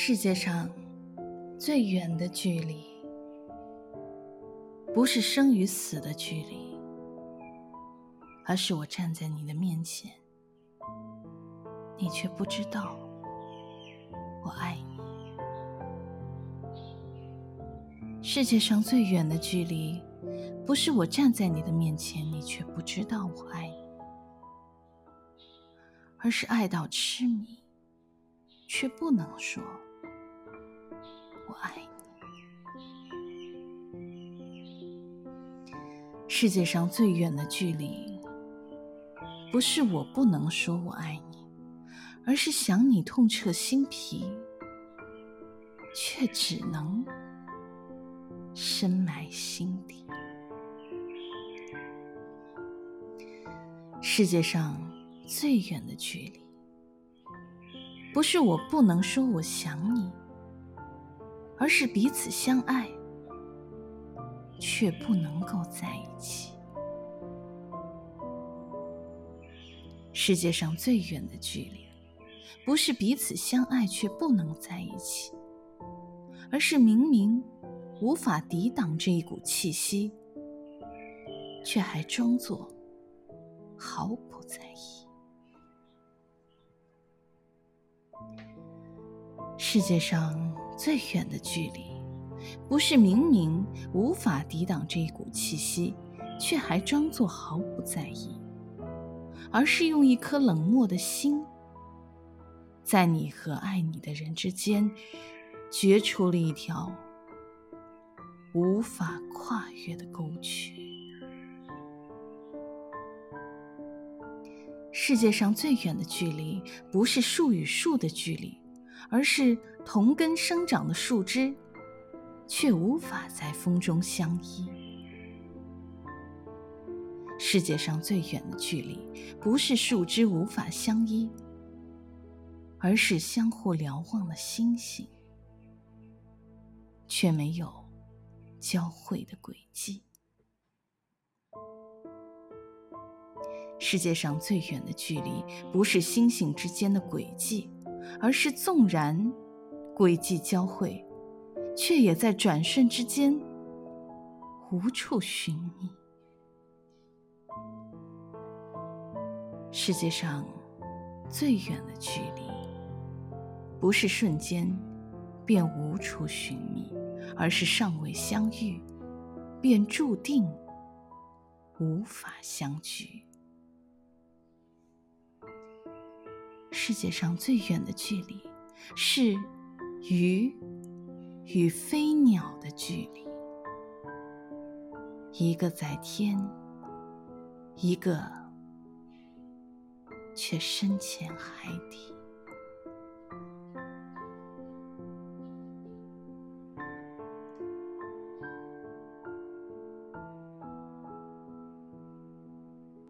世界上最远的距离，不是生与死的距离，而是我站在你的面前，你却不知道我爱你。世界上最远的距离，不是我站在你的面前，你却不知道我爱你，而是爱到痴迷，却不能说。我爱你。世界上最远的距离，不是我不能说我爱你，而是想你痛彻心脾，却只能深埋心底。世界上最远的距离，不是我不能说我想你。而是彼此相爱，却不能够在一起。世界上最远的距离，不是彼此相爱却不能在一起，而是明明无法抵挡这一股气息，却还装作毫不在意。世界上。最远的距离，不是明明无法抵挡这一股气息，却还装作毫不在意，而是用一颗冷漠的心，在你和爱你的人之间，掘出了一条无法跨越的沟渠。世界上最远的距离，不是树与树的距离。而是同根生长的树枝，却无法在风中相依。世界上最远的距离，不是树枝无法相依，而是相互瞭望的星星，却没有交汇的轨迹。世界上最远的距离，不是星星之间的轨迹。而是纵然轨迹交汇，却也在转瞬之间无处寻觅。世界上最远的距离，不是瞬间便无处寻觅，而是尚未相遇，便注定无法相聚。世界上最远的距离，是鱼与飞鸟的距离。一个在天，一个却深潜海底。